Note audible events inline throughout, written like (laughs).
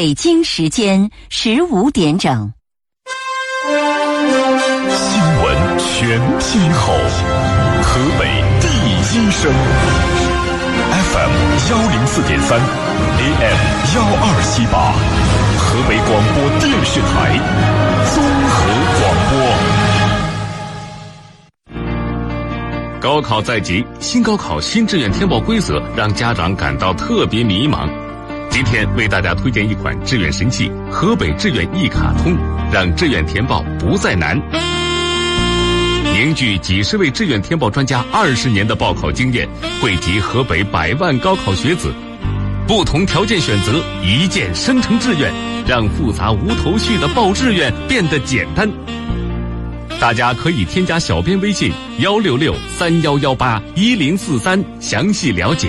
北京时间十五点整。新闻全天候，河北第一声，FM 幺零四点三，AM 幺二七八，河北广播电视台综合广播。高考在即，新高考新志愿填报规则让家长感到特别迷茫。今天为大家推荐一款志愿神器——河北志愿一卡通，让志愿填报不再难。凝聚几十位志愿填报专家二十年的报考经验，汇集河北百万高考学子，不同条件选择，一键生成志愿，让复杂无头绪的报志愿变得简单。大家可以添加小编微信幺六六三幺幺八一零四三详细了解。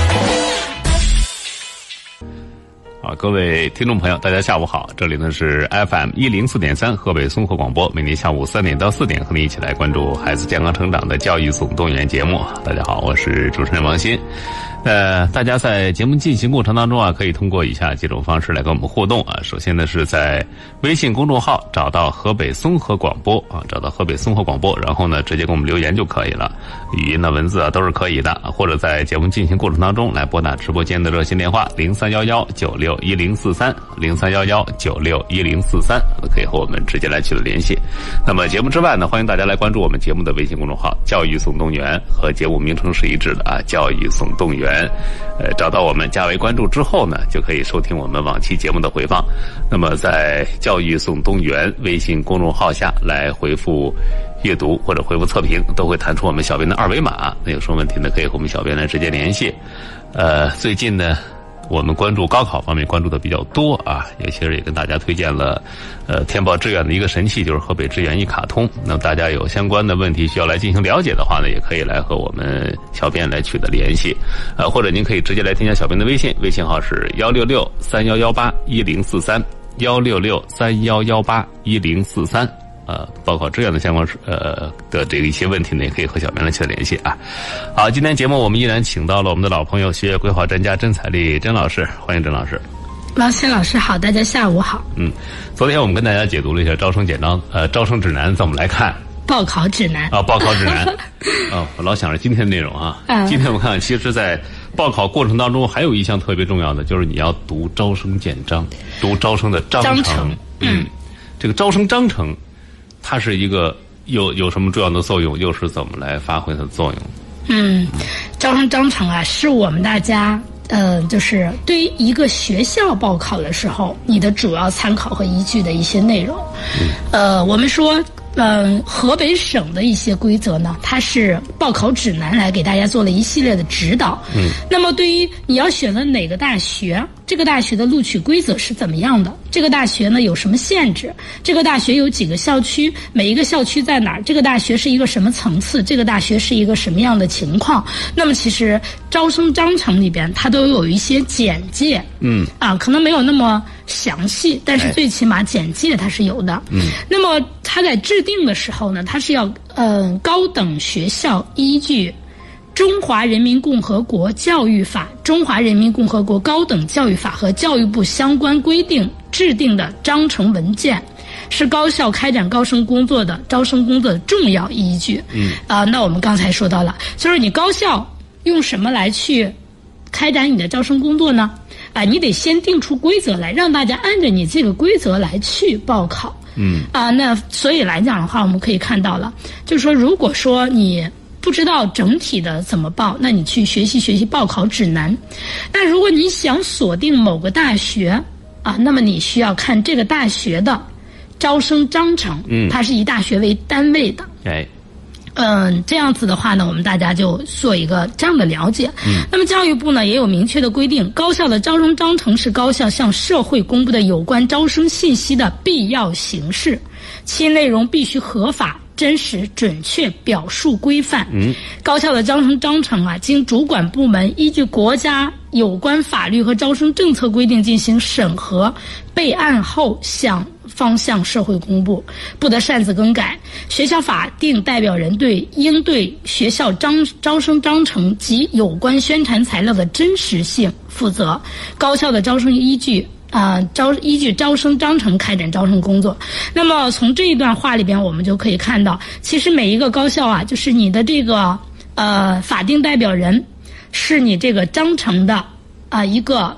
各位听众朋友，大家下午好！这里呢是 FM 一零四点三河北综合广播，每天下午三点到四点和你一起来关注孩子健康成长的教育总动员节目。大家好，我是主持人王鑫。呃，大家在节目进行过程当中啊，可以通过以下几种方式来跟我们互动啊。首先呢，是在微信公众号找到河北综合广播啊，找到河北综合广播，然后呢，直接给我们留言就可以了，语音的、文字啊都是可以的。或者在节目进行过程当中来拨打直播间的热线电话零三幺幺九六一零四三零三幺幺九六一零四三，可以和我们直接来取得联系。那么节目之外呢，欢迎大家来关注我们节目的微信公众号“教育总动员”和节目名称是一致的啊，“教育总动员”。呃，找到我们加为关注之后呢，就可以收听我们往期节目的回放。那么在“教育总动员”微信公众号下来回复“阅读”或者回复“测评”，都会弹出我们小编的二维码。那有什么问题呢？可以和我们小编来直接联系。呃，最近呢。我们关注高考方面关注的比较多啊，也其实也跟大家推荐了，呃，填报志愿的一个神器，就是河北志愿一卡通。那么大家有相关的问题需要来进行了解的话呢，也可以来和我们小编来取得联系，呃，或者您可以直接来添加小编的微信，微信号是幺六六三幺幺八一零四三幺六六三幺幺八一零四三。呃，报考志愿的相关呃的这个一些问题呢，也可以和小明来取得联系啊。好，今天节目我们依然请到了我们的老朋友学业规划专家甄彩丽甄老师，欢迎甄老师。王鑫老师好，大家下午好。嗯，昨天我们跟大家解读了一下招生简章，呃，招生指南怎么来看？报考指南啊，报考指南。(laughs) 哦，我老想着今天的内容啊。嗯。今天我看，其实，在报考过程当中，还有一项特别重要的，就是你要读招生简章，读招生的章程。嗯。这个招生章程。它是一个有有什么重要的作用，又是怎么来发挥它的作用？嗯，招生章程啊，是我们大家呃，就是对于一个学校报考的时候，你的主要参考和依据的一些内容。呃，我们说。嗯，河北省的一些规则呢，它是报考指南来给大家做了一系列的指导。嗯，那么对于你要选择哪个大学，这个大学的录取规则是怎么样的？这个大学呢有什么限制？这个大学有几个校区？每一个校区在哪儿？这个大学是一个什么层次？这个大学是一个什么样的情况？那么其实招生章程里边它都有一些简介。嗯，啊，可能没有那么。详细，但是最起码简介它是有的。嗯，那么它在制定的时候呢，它是要嗯，高等学校依据《中华人民共和国教育法》《中华人民共和国高等教育法》和教育部相关规定制定的章程文件，是高校开展高升工作的招生工作的重要依据。嗯，啊，那我们刚才说到了，就是你高校用什么来去开展你的招生工作呢？啊，你得先定出规则来，让大家按照你这个规则来去报考。嗯。啊，那所以来讲的话，我们可以看到了，就是说，如果说你不知道整体的怎么报，那你去学习学习报考指南。那如果你想锁定某个大学，啊，那么你需要看这个大学的招生章程。嗯。它是以大学为单位的。哎。嗯，这样子的话呢，我们大家就做一个这样的了解。嗯，那么教育部呢也有明确的规定，高校的招生章程是高校向社会公布的有关招生信息的必要形式，其内容必须合法。真实、准确、表述规范。嗯，高校的招生章程啊，经主管部门依据国家有关法律和招生政策规定进行审核、备案后向方向社会公布，不得擅自更改。学校法定代表人对应对学校招招生章程及有关宣传材料的真实性负责。高校的招生依据。啊，招依据招生章程开展招生工作。那么从这一段话里边，我们就可以看到，其实每一个高校啊，就是你的这个呃法定代表人，是你这个章程的啊一个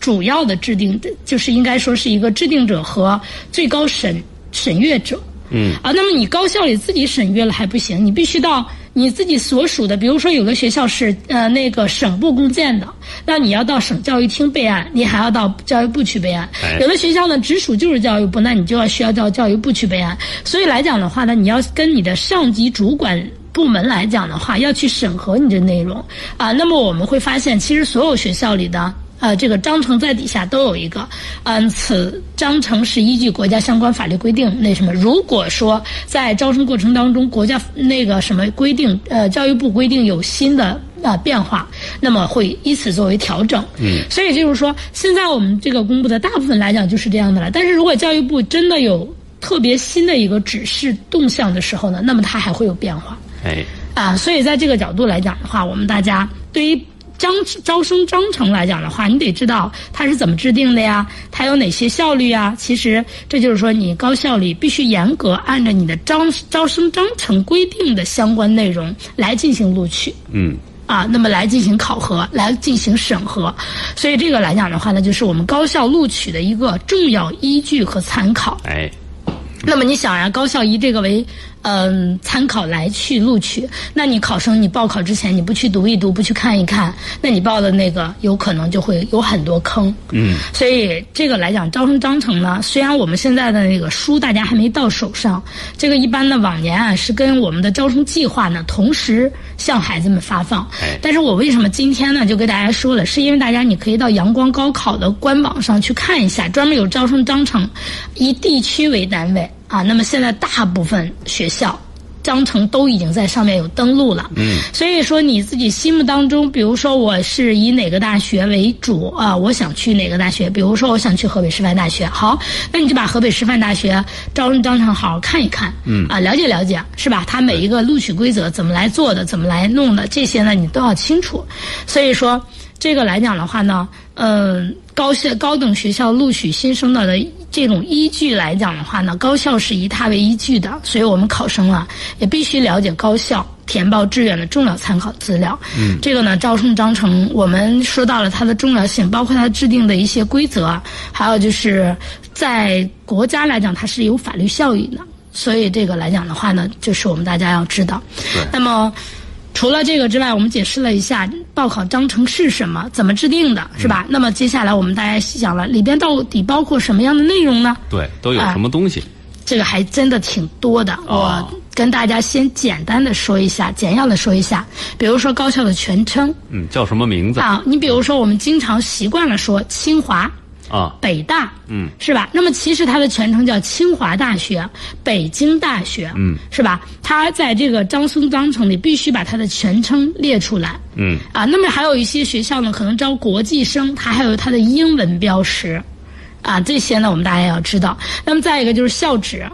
主要的制定的，就是应该说是一个制定者和最高审审阅者。嗯。啊，那么你高校里自己审阅了还不行，你必须到。你自己所属的，比如说有的学校是呃那个省部共建的，那你要到省教育厅备案，你还要到教育部去备案。有的学校呢直属就是教育部，那你就要需要到教育部去备案。所以来讲的话呢，你要跟你的上级主管部门来讲的话，要去审核你的内容啊。那么我们会发现，其实所有学校里的。呃，这个章程在底下都有一个，嗯，此章程是依据国家相关法律规定。那什么，如果说在招生过程当中，国家那个什么规定，呃，教育部规定有新的啊变化，那么会以此作为调整。嗯，所以就是说，现在我们这个公布的大部分来讲就是这样的了。但是如果教育部真的有特别新的一个指示动向的时候呢，那么它还会有变化。哎，啊，所以在这个角度来讲的话，我们大家对于。章招生章程来讲的话，你得知道它是怎么制定的呀，它有哪些效率啊？其实这就是说，你高校里必须严格按照你的招招生章程规定的相关内容来进行录取。嗯。啊，那么来进行考核，来进行审核，所以这个来讲的话呢，就是我们高校录取的一个重要依据和参考。哎。那么你想呀，高校以这个为。嗯，参考来去录取。那你考生，你报考之前你不去读一读，不去看一看，那你报的那个有可能就会有很多坑。嗯，所以这个来讲，招生章程呢，虽然我们现在的那个书大家还没到手上，这个一般的往年啊是跟我们的招生计划呢同时向孩子们发放。但是我为什么今天呢就给大家说了，是因为大家你可以到阳光高考的官网上去看一下，专门有招生章程，以地区为单位。啊，那么现在大部分学校章程都已经在上面有登录了。嗯，所以说你自己心目当中，比如说我是以哪个大学为主啊？我想去哪个大学？比如说我想去河北师范大学，好，那你就把河北师范大学招生章程好好看一看。嗯，啊，了解了解，是吧？它每一个录取规则怎么来做的，怎么来弄的，这些呢你都要清楚。所以说这个来讲的话呢，嗯，高校高等学校录取新生的的。这种依据来讲的话呢，高校是以它为依据的，所以我们考生啊也必须了解高校填报志愿的重要参考资料。嗯，这个呢，招生章程我们说到了它的重要性，包括它制定的一些规则，还有就是在国家来讲它是有法律效应的，所以这个来讲的话呢，就是我们大家要知道。那么。除了这个之外，我们解释了一下报考章程是什么，怎么制定的，是吧？那么接下来我们大家细想了，里边到底包括什么样的内容呢？对，都有什么东西？这个还真的挺多的。我跟大家先简单的说一下，简要的说一下。比如说高校的全称，嗯，叫什么名字？啊，你比如说我们经常习惯了说清华。啊，北大，嗯，是吧？那么其实它的全称叫清华大学、北京大学，嗯，是吧？它在这个张松章程里必须把它的全称列出来，嗯，啊，那么还有一些学校呢，可能招国际生，它还有它的英文标识，啊，这些呢我们大家要知道。那么再一个就是校址，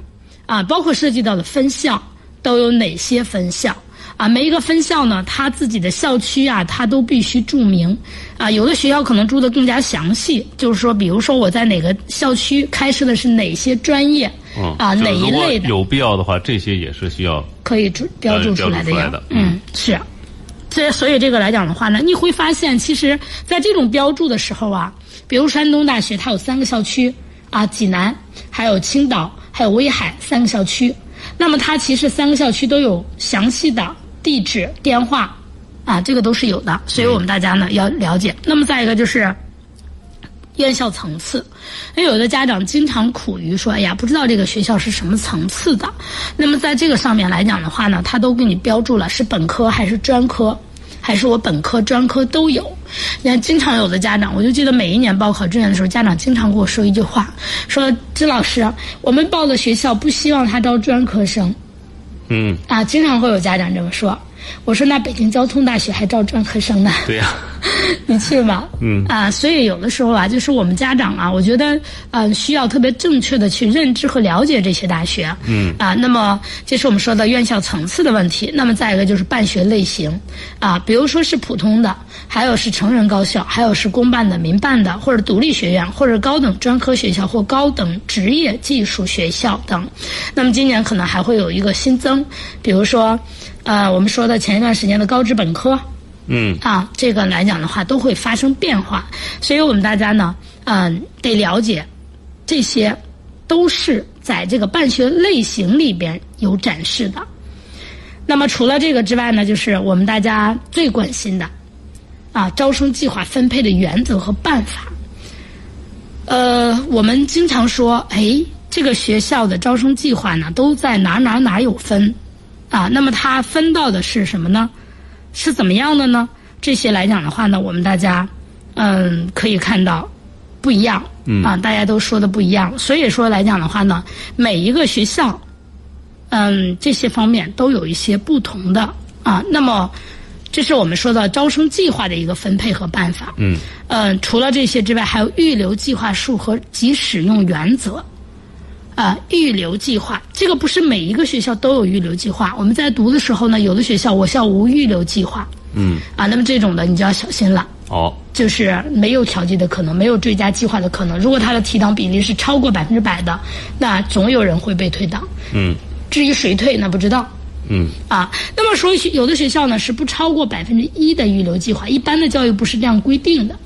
啊，包括涉及到的分校都有哪些分校。啊，每一个分校呢，它自己的校区啊，它都必须注明。啊，有的学校可能注的更加详细，就是说，比如说我在哪个校区开设的是哪些专业，啊，哪一类的。有必要的话，这些也是需要可以注标注出来的呀。嗯，是。这所以这个来讲的话呢，你会发现，其实在这种标注的时候啊，比如山东大学，它有三个校区啊，济南、还有青岛、还有威海三个校区，那么它其实三个校区都有详细的。地址、电话，啊，这个都是有的，所以我们大家呢要了解。那么再一个就是院校层次，那有的家长经常苦于说，哎呀，不知道这个学校是什么层次的。那么在这个上面来讲的话呢，他都给你标注了是本科还是专科，还是我本科、专科都有。你看，经常有的家长，我就记得每一年报考志愿的时候，家长经常跟我说一句话，说：“支老师，我们报的学校不希望他招专科生。”嗯，啊，经常会有家长这么说。我说那北京交通大学还招专科生呢，对呀、(laughs) 你去吧？嗯啊，所以有的时候啊，就是我们家长啊，我觉得呃需要特别正确的去认知和了解这些大学。嗯啊，那么这是我们说的院校层次的问题。那么再一个就是办学类型啊，比如说是普通的，还有是成人高校，还有是公办的、民办的，或者独立学院，或者高等专科学校或高等职业技术学校等。那么今年可能还会有一个新增，比如说呃我们说的前一段时间的高职本科。嗯啊，这个来讲的话都会发生变化，所以我们大家呢，嗯、得了解，这些都是在这个办学类型里边有展示的。那么除了这个之外呢，就是我们大家最关心的，啊，招生计划分配的原则和办法。呃，我们经常说，哎，这个学校的招生计划呢，都在哪哪哪有分，啊，那么它分到的是什么呢？是怎么样的呢？这些来讲的话呢，我们大家嗯可以看到不一样，嗯啊，大家都说的不一样。所以说来讲的话呢，每一个学校，嗯，这些方面都有一些不同的啊。那么，这是我们说的招生计划的一个分配和办法。嗯嗯，除了这些之外，还有预留计划数和及使用原则。啊，预留计划这个不是每一个学校都有预留计划。我们在读的时候呢，有的学校我校无预留计划嗯，啊，那么这种的你就要小心了。哦，就是没有调剂的可能，没有追加计划的可能。如果他的提档比例是超过百分之百的，那总有人会被退档。嗯至于谁退，那不知道。嗯啊，那么说学有的学校呢是不超过百分之一的预留计划，一般的教育部是这样规定的，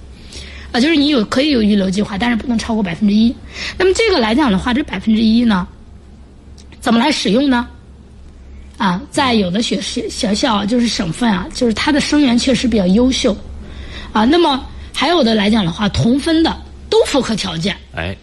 啊，就是你有可以有预留计划，但是不能超过百分之一。那么这个来讲的话，这百分之一呢，怎么来使用呢？啊，在有的学学学校啊就是省份啊，就是它的生源确实比较优秀，啊，那么还有的来讲的话，同分的都符合条件，哎，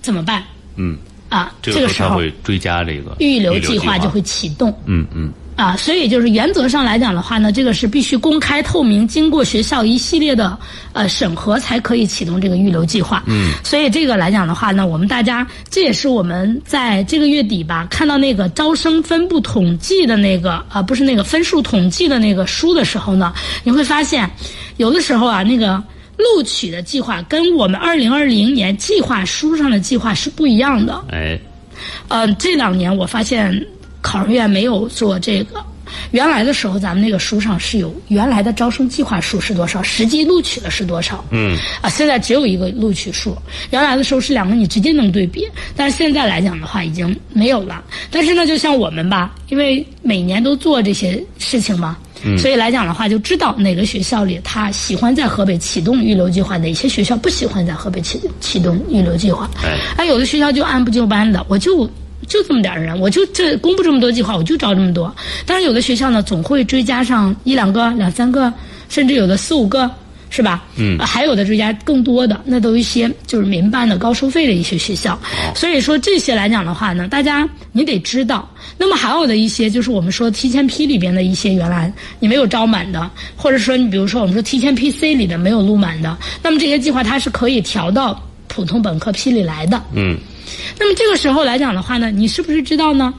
怎么办？嗯，啊，这个时候会追加这个预留计计划就会启动。嗯嗯啊，所以就是原则上来讲的话呢，这个是必须公开透明，经过学校一系列的呃审核才可以启动这个预留计划。嗯，所以这个来讲的话呢，我们大家这也是我们在这个月底吧看到那个招生分布统计的那个啊、不是那个分数统计的那个书的时候呢，你会发现有的时候啊那个。录取的计划跟我们二零二零年计划书上的计划是不一样的。哎，呃，这两年我发现考试院没有做这个。原来的时候，咱们那个书上是有原来的招生计划数是多少，实际录取的是多少。嗯啊，现在只有一个录取数。原来的时候是两个，你直接能对比，但是现在来讲的话已经没有了。但是呢，就像我们吧，因为每年都做这些事情嘛。所以来讲的话，就知道哪个学校里他喜欢在河北启动预留计划，哪些学校不喜欢在河北启启动预留计划。哎啊，有的学校就按部就班的，我就就这么点儿人，我就这公布这么多计划，我就招这么多。但是有的学校呢，总会追加上一两个、两三个，甚至有的四五个，是吧？嗯啊还有的追加更多的，那都一些就是民办的高收费的一些学校。所以说这些来讲的话呢，大家你得知道。那么还有的一些就是我们说提前批里边的一些原来你没有招满的，或者说你比如说我们说提前批 C 里的没有录满的，那么这些计划它是可以调到普通本科批里来的。嗯那么这个时候来讲的话呢，你是不是知道呢？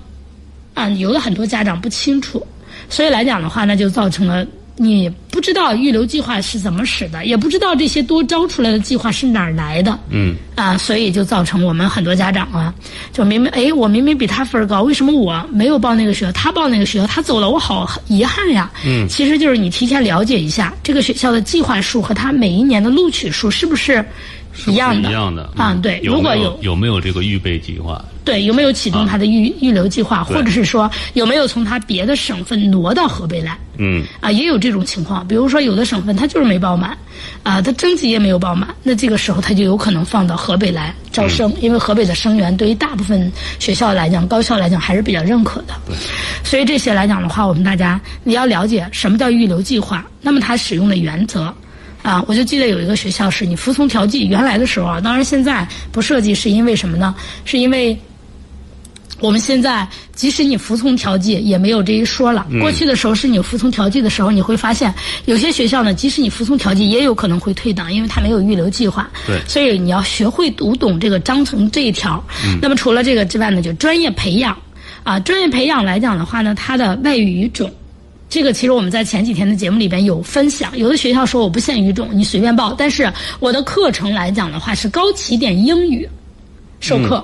啊，有的很多家长不清楚，所以来讲的话呢，就造成了你不知道预留计划是怎么使的，也不知道这些多招出来的计划是哪儿来的。嗯啊，所以就造成我们很多家长啊，就明明哎，我明明比他分儿高，为什么我没有报那个学校，他报那个学校，他走了，我好遗憾呀。嗯其实就是你提前了解一下这个学校的计划数和他每一年的录取数是不是一样的？一样的啊，嗯对，如果有有没有这个预备计划？对，有没有启动他的预、预留计划，或者是说有没有从他别的省份挪到河北来？嗯啊，也有这种情况。比如说，有的省份他就是没报满，啊，他征集也没有报满，那这个时候他就有可能放到河北来招生，因为河北的生源对于大部分学校来讲，高校来讲还是比较认可的。对，所以这些来讲的话，我们大家你要了解什么叫预留计划，那么它使用的原则。啊，我就记得有一个学校是你服从调剂，原来的时候啊，当然现在不设计是因为什么呢？是因为我们现在即使你服从调剂，也没有这一说了。过去的时候是你服从调剂的时候，你会发现有些学校呢，即使你服从调剂，也有可能会退档，因为它没有预留计划。对所以你要学会读懂这个章程这一条。那么除了这个之外呢，就专业培养。啊，专业培养来讲的话呢，它的外语语种，这个其实我们在前几天的节目里边有分享。有的学校说我不限语种，你随便报，但是我的课程来讲的话是高起点英语授课。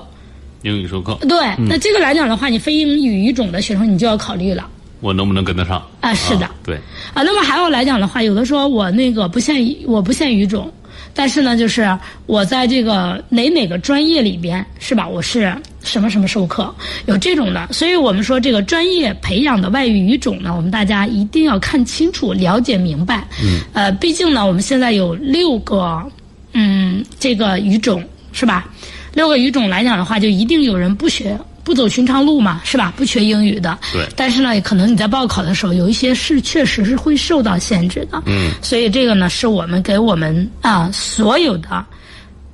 英语授课。对，那这个来讲的话，你非英语语种的学生你就要考虑了。我能不能跟得上？啊，是的。对。啊，那么还有来讲的话，有的说我那个不限我不限语种。但是呢，就是我在这个哪哪个专业里边，是吧？我是什么什么授课，有这种的。所以我们说这个专业培养的外语语种呢，我们大家一定要看清楚、了解明白。嗯。呃，毕竟呢，我们现在有六个，嗯，这个语种是吧？六个语种来讲的话，就一定有人不学。不走寻常路嘛，是吧？不学英语的，对。但是呢，可能你在报考的时候，有一些是确实是会受到限制的。嗯。所以这个呢，是我们给我们啊所有的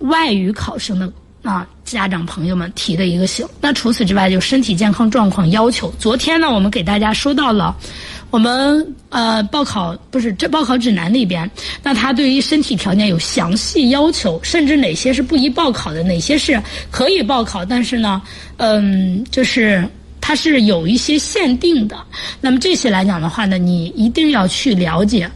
外语考生的啊家长朋友们提的一个醒。那除此之外，就身体健康状况要求。昨天呢，我们给大家说到了。我们呃报考不是这报考指南里边，那他对于身体条件有详细要求，甚至哪些是不宜报考的，哪些是可以报考，但是呢，嗯，就是它是有一些限定的。那么这些来讲的话呢，你一定要去了解。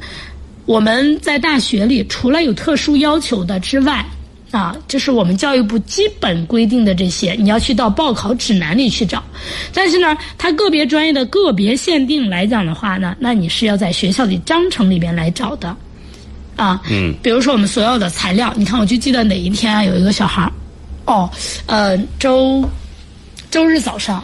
我们在大学里除了有特殊要求的之外。啊，这是我们教育部基本规定的这些，你要去到报考指南里去找。但是呢，它个别专业的个别限定来讲的话呢，那你是要在学校的章程里边来找的。啊，嗯，比如说我们所有的材料，你看，我就记得哪一天啊，有一个小孩儿，哦，呃，周周日早上，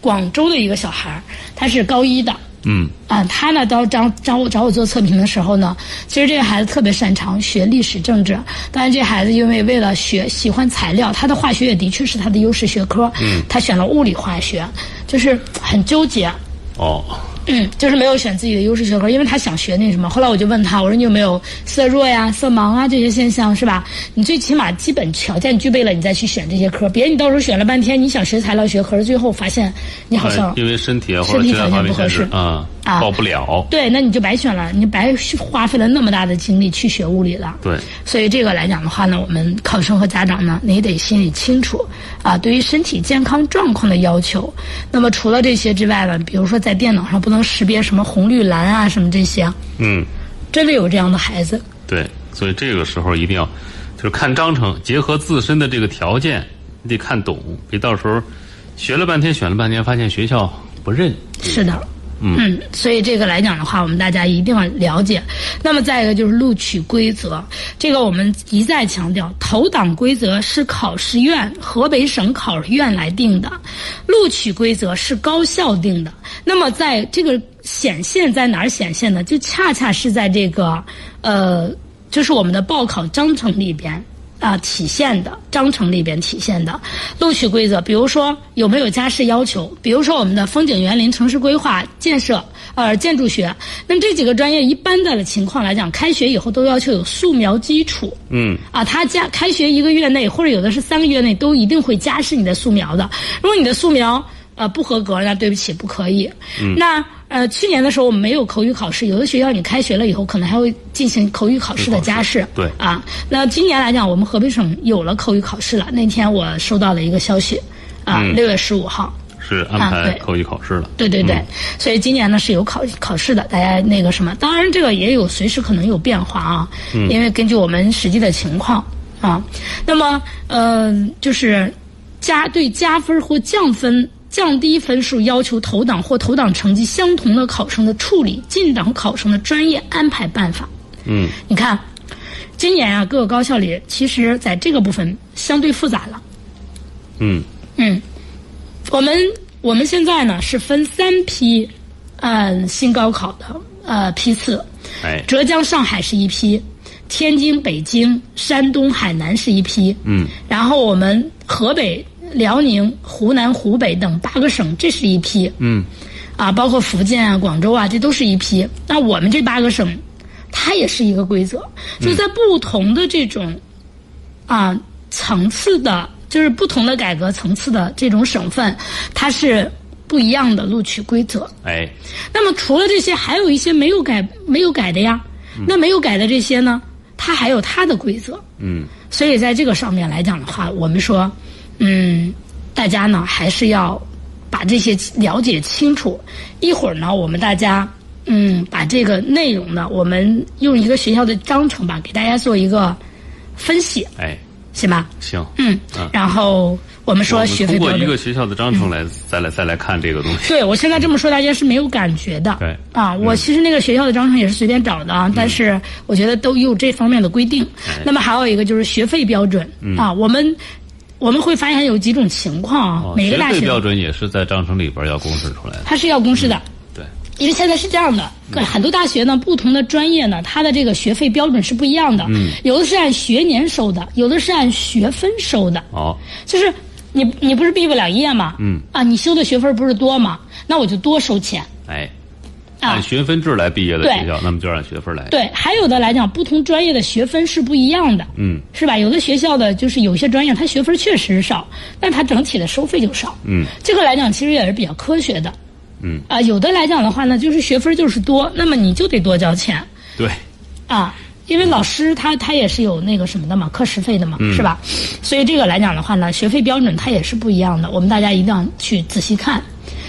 广州的一个小孩儿，他是高一的。嗯啊，他呢，到找找我找我做测评的时候呢，其实这个孩子特别擅长学历史政治，但是这孩子因为为了学喜欢材料，他的化学也的确是他的优势学科，嗯，他选了物理化学，就是很纠结。哦。嗯，就是没有选自己的优势学科，因为他想学那什么。后来我就问他，我说你有没有色弱呀、色盲啊这些现象是吧？你最起码基本条件具备了，你再去选这些科。别你到时候选了半天，你想学材料学，可是最后发现你好像因为身体啊身体条件不合适啊啊报不了。对，那你就白选了，你白花费了那么大的精力去学物理了。对，所以这个来讲的话呢，我们考生和家长呢，你得心里清楚啊，对于身体健康状况的要求。那么除了这些之外呢，比如说在电脑上不能识别什么红绿蓝啊，什么这些。嗯，真的有这样的孩子。对，所以这个时候一定要就是看章程，结合自身的这个条件，你得看懂，别到时候学了半天，选了半天，发现学校不认。是的。嗯，所以这个来讲的话，我们大家一定要了解。那么再一个就是录取规则，这个我们一再强调，投档规则是考试院河北省考试院来定的，录取规则是高校定的。那么在这个显现在哪儿显现呢？就恰恰是在这个呃，就是我们的报考章程里边。啊，体现的章程里边体现的录取规则，比如说有没有加试要求，比如说我们的风景园林、城市规划、建设、呃建筑学，那么这几个专业一般的情况来讲，开学以后都要求有素描基础。嗯。啊，他加开学一个月内，或者有的是三个月内，都一定会加试你的素描的。如果你的素描呃不合格，那对不起，不可以。嗯。那。呃，去年的时候我们没有口语考试，有的学校你开学了以后可能还会进行口语考试的加试。对啊，那今年来讲，我们河北省有了口语考试了。那天我收到了一个消息，啊，六月十五号是安排口语考试了。对对对，所以今年呢是有考考试的，大家那个什么，当然这个也有随时可能有变化啊，因为根据我们实际的情况啊，那么呃就是加对加分或降分。降低分数要求投档或投档成绩相同的考生的处理进档考生的专业安排办法。嗯，你看，今年啊，各个高校里其实在这个部分相对复杂了。嗯嗯，我们我们现在呢是分三批按新高考的呃批次。哎，浙江、上海是一批，天津、北京、山东、海南是一批。嗯，然后我们河北。辽宁、湖南、湖北等八个省，这是一批。嗯，啊，包括福建啊、广州啊，这都是一批。那我们这八个省，它也是一个规则，就在不同的这种啊层次的，就是不同的改革层次的这种省份，它是不一样的录取规则。哎，那么除了这些，还有一些没有改、没有改的呀。那没有改的这些呢，它还有它的规则。嗯，所以在这个上面来讲的话，我们说。嗯，大家呢还是要把把这些了解清楚。一会儿呢，我们大家嗯把这个内容呢，我们用一个学校的章程吧，给大家做一个分析，哎，行吧？行，嗯，然后我们说学费标准通过一个。学校的章程来再来再来看这个东西。对，我现在这么说，大家是没有感觉的。对啊，我其实那个学校的章程也是随便找的啊，但是我觉得都有这方面的规定。那么还有一个就是学费标准、啊，我们我们会发现有几种情况啊，哦，每个大学标准也是在章程里边要公示出来的。它是要公示的。对，因为现在是这样的，各很多大学呢，不同的专业呢，它的这个学费标准是不一样的。嗯，有的是按学年收的，有的是按学分收的。哦，就是你你不是毕不了业吗？嗯。啊，你修的学分不是多吗？那我就多收钱。哎，啊按学分制来毕业的学校，那么就按学分来。对，还有的来讲，不同专业的学分是不一样的，嗯，是吧？有的学校的就是有些专业，它学分确实少，但它整体的收费就少。嗯，这个来讲其实也是比较科学的。嗯，啊，有的来讲的话呢，就是学分就是多，那么你就得多交钱对，啊。因为老师他他也是有那个什么的嘛，课时费的嘛，嗯是吧？所以这个来讲的话呢，学费标准它也是不一样的，我们大家一定要去仔细看，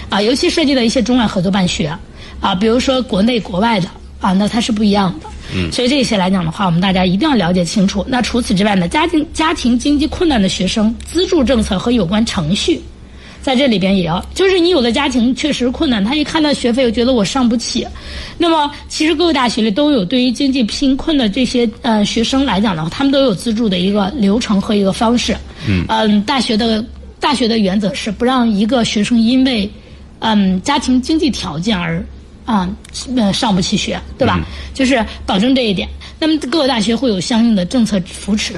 啊，尤其涉及到一些中外合作办学，啊，比如说国内国外的啊，那它是不一样的。嗯，所以这些来讲的话，我们大家一定要了解清楚。那除此之外呢，家庭家庭经济困难的学生资助政策和有关程序。在这里边也要，就是你有的家庭确实困难，他一看到学费，又觉得我上不起。那么，其实各个大学里都有对于经济贫困的这些呃学生来讲的话，他们都有资助的一个流程和一个方式。嗯，大学的大学的原则是不让一个学生因为嗯家庭经济条件而啊呃上不起学，对吧？就是保证这一点。那么各个大学会有相应的政策扶持。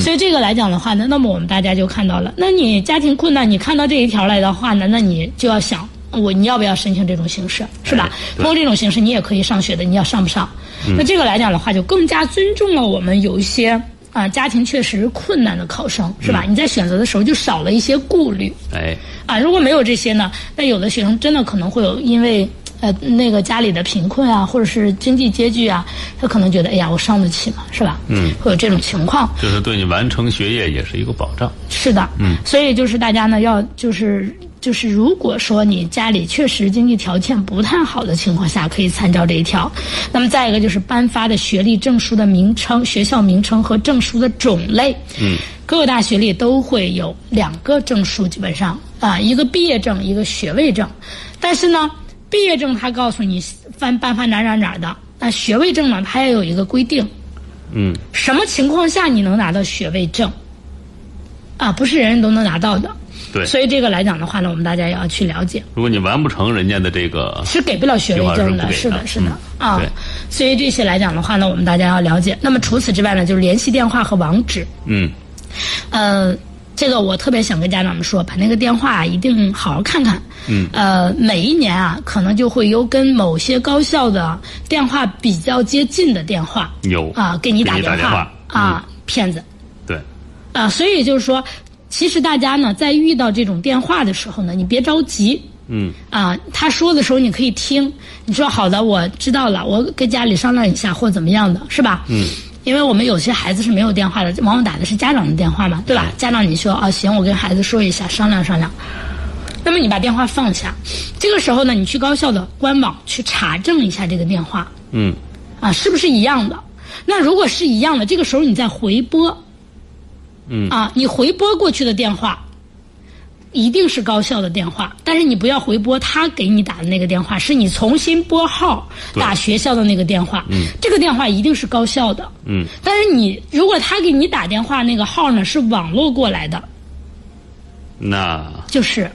所以这个来讲的话呢，那么我们大家就看到了，那你家庭困难，你看到这一条来的话呢，那你就要想，我你要不要申请这种形式，是吧？通过这种形式，你也可以上学的，你要上不上？那这个来讲的话，就更加尊重了我们有一些啊、家庭确实困难的考生，是吧？你在选择的时候就少了一些顾虑。哎，啊，如果没有这些呢，那有的学生真的可能会有因为呃那个家里的贫困啊，或者是经济拮据啊，他可能觉得哎呀我上得起嘛，是吧？嗯，会有这种情况。就是对你完成学业也是一个保障。是的，嗯，所以就是大家呢要就是就是如果说你家里确实经济条件不太好的情况下，可以参照这一条。那么再一个就是颁发的学历证书的名称、学校名称和证书的种类，嗯，各个大学里都会有两个证书，基本上啊，一个毕业证，一个学位证。但是呢，毕业证它告诉你颁颁发哪哪哪的，那学位证呢，它也有一个规定，嗯，什么情况下你能拿到学位证？啊，不是人人都能拿到的。对。所以这个来讲的话呢，我们大家也要去了解，如果你完不成人家的这个，是给不了学位证的，是的，是的、嗯啊对。所以这些来讲的话呢，我们大家要了解。那么除此之外呢，就是联系电话和网址。嗯，呃，这个我特别想跟家长们说，把那个电话啊一定好好看看。嗯。呃，每一年啊，可能就会有跟某些高校的电话比较接近的电话有啊，给你打电话啊，骗子。对，啊，所以就是说，其实大家呢，在遇到这种电话的时候呢，你别着急。嗯，啊，他说的时候你可以听，你说好的，我知道了，我跟家里商量一下或怎么样的，是吧？嗯。因为我们有些孩子是没有电话的，往往打的是家长的电话嘛，对吧？家长你说啊，行，我跟孩子说一下，商量商量。那么你把电话放下，这个时候呢，你去高校的官网去查证一下这个电话，嗯，啊，是不是一样的？那如果是一样的，这个时候你再回拨，嗯。啊，你回拨过去的电话，一定是高校的电话，但是你不要回拨他给你打的那个电话，是你重新拨号打学校的那个电话，嗯，这个电话一定是高校的，嗯，但是你如果他给你打电话那个号呢是网络过来的，那。就是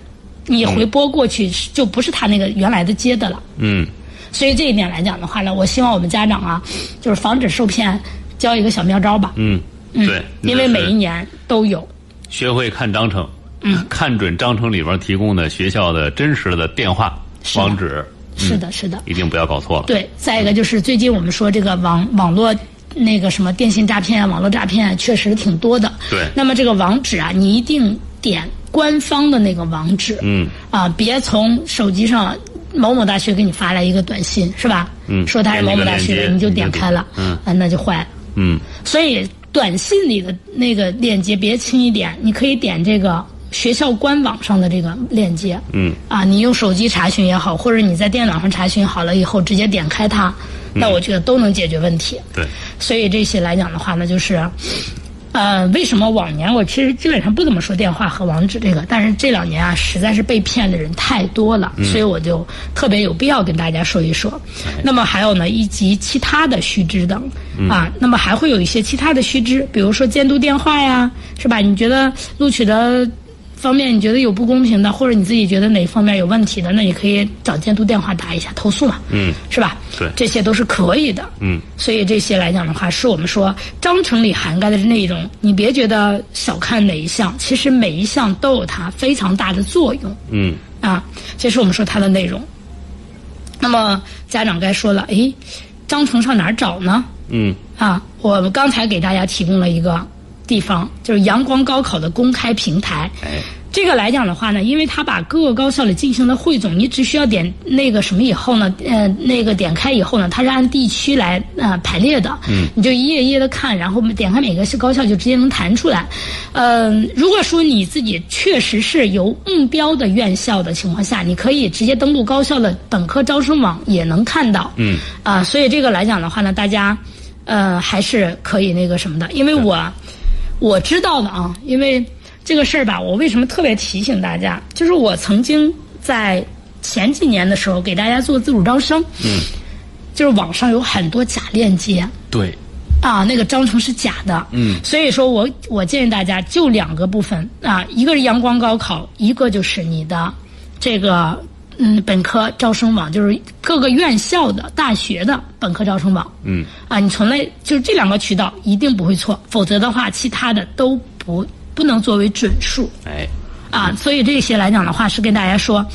你回拨过去是就不是他那个原来的接的了。嗯，所以这一点来讲的话呢，我希望我们家长啊，就是防止受骗，教一个小妙招吧。嗯，对，因为每一年都有。学会看章程，嗯，看准章程里边提供的学校的真实的电话、网址，是的，是的。一定不要搞错了。对，再一个就是最近我们说这个网网络那个什么电信诈骗啊、网络诈骗啊确实挺多的。对那么这个网址啊，你一定点官方的那个网址。嗯。啊，别从手机上某某大学给你发来一个短信，是吧？嗯说他是某某大学的，你就点开了。嗯啊，那就坏了。嗯，所以短信里的那个链接别轻易点，你可以点这个学校官网上的这个链接，嗯，啊，你用手机查询也好，或者你在电脑上查询好了以后直接点开它，那我觉得都能解决问题。对，所以这些来讲的话呢，就是，呃，为什么往年我其实基本上不怎么说电话和网址这个，但是这两年啊，实在是被骗的人太多了，所以我就特别有必要跟大家说一说。那么还有呢，以及其他的须知等啊，那么还会有一些其他的须知，比如说监督电话呀，是吧？你觉得录取的方面你觉得有不公平的，或者你自己觉得哪方面有问题的，那你可以找监督电话打一下投诉嘛，嗯，是吧？对这些都是可以的。嗯，所以这些来讲的话，是我们说章程里涵盖的内容，你别觉得小看哪一项，其实每一项都有它非常大的作用嗯，啊。这是我们说它的内容。那么家长该说了，诶，章程上哪儿找呢？嗯，啊，我们刚才给大家提供了一个地方，就是阳光高考的公开平台。哎，这个来讲的话呢，因为它把各个高校里进行了汇总，你只需要点那个什么以后呢，呃，那个点开以后呢，它是按地区来呃排列的，嗯，你就一页一页的看，然后点开每个高校就直接能弹出来。嗯、如果说你自己确实是有目标的院校的情况下，你可以直接登录高校的本科招生网也能看到，嗯，啊、所以这个来讲的话呢，大家呃还是可以那个什么的，因为我我知道的啊，因为这个事儿吧，我为什么特别提醒大家？就是我曾经在前几年的时候给大家做自主招生，嗯，就是网上有很多假链接。对，啊，那个章程是假的，嗯，所以说我我建议大家就两个部分啊，一个是阳光高考，一个就是你的这个嗯本科招生网，就是各个院校的大学的本科招生网，嗯，啊，你从来就是这两个渠道一定不会错，否则的话，其他的都不不能作为准数哎，啊。所以这些来讲的话，是跟大家说，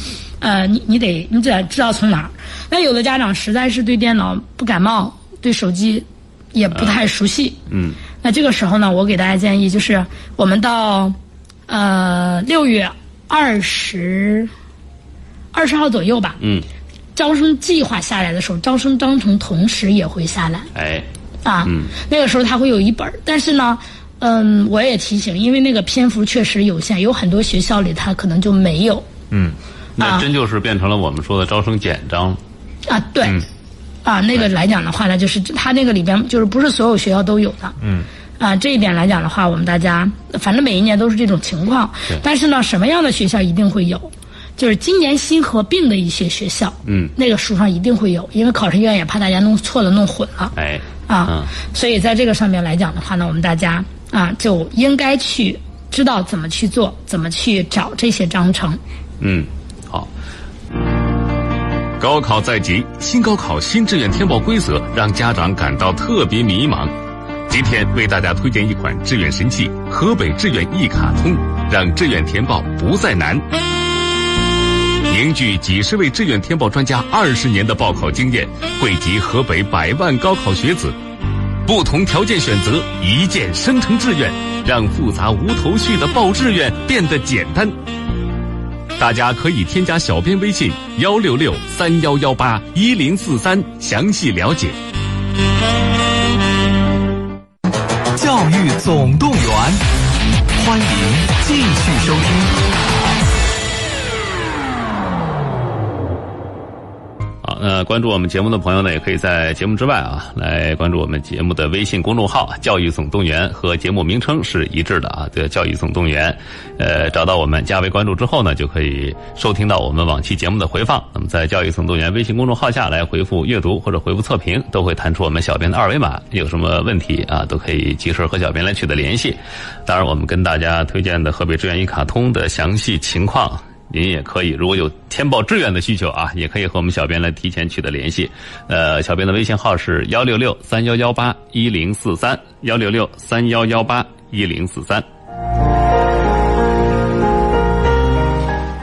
呃，你你得你得知道从哪儿。那有的家长实在是对电脑不感冒，对手机也不太熟悉，嗯，那这个时候呢，我给大家建议就是，我们到呃六月二十二十号左右吧，嗯，招生计划下来的时候，招生章程同时也会下来。哎，啊，嗯。那个时候他会有一本儿，但是呢，嗯，我也提醒，因为那个篇幅确实有限，有很多学校里他可能就没有。嗯，那啊。真就是变成了我们说的招生简章。啊，对，啊，那个来讲的话呢，就是他那个里边就是不是所有学校都有的，嗯，啊，这一点来讲的话，我们大家反正每一年都是这种情况，但是呢，什么样的学校一定会有，就是今年新合并的一些学校，嗯，那个书上一定会有，因为考试院也怕大家弄错了、弄混了，哎，啊，嗯所以在这个上面来讲的话呢，我们大家啊就应该去知道怎么去做，怎么去找这些章程。嗯，好。高考在即，新高考新志愿填报规则让家长感到特别迷茫。今天为大家推荐一款志愿神器——河北志愿一卡通，让志愿填报不再难。凝聚几十位志愿填报专家二十年的报考经验，汇集河北百万高考学子，不同条件选择，一键生成志愿，让复杂无头绪的报志愿变得简单。大家可以添加小编微信幺六六三幺幺八一零四三详细了解。教育总动员，欢迎继续收听。呃，关注我们节目的朋友呢，也可以在节目之外啊，来关注我们节目的微信公众号“教育总动员”和节目名称是一致的啊，这个“教育总动员”。呃，找到我们加为关注之后呢，就可以收听到我们往期节目的回放。那么在“教育总动员”微信公众号下来回复“阅读”或者回复“测评”，都会弹出我们小编的二维码。有什么问题啊，都可以及时和小编来取得联系。当然，我们跟大家推荐的河北志愿一卡通的详细情况。您也可以，如果有填报志愿的需求啊，也可以和我们小编来提前取得联系。呃，小编的微信号是幺六六三幺幺八一零四三幺六六三幺幺八一零四三。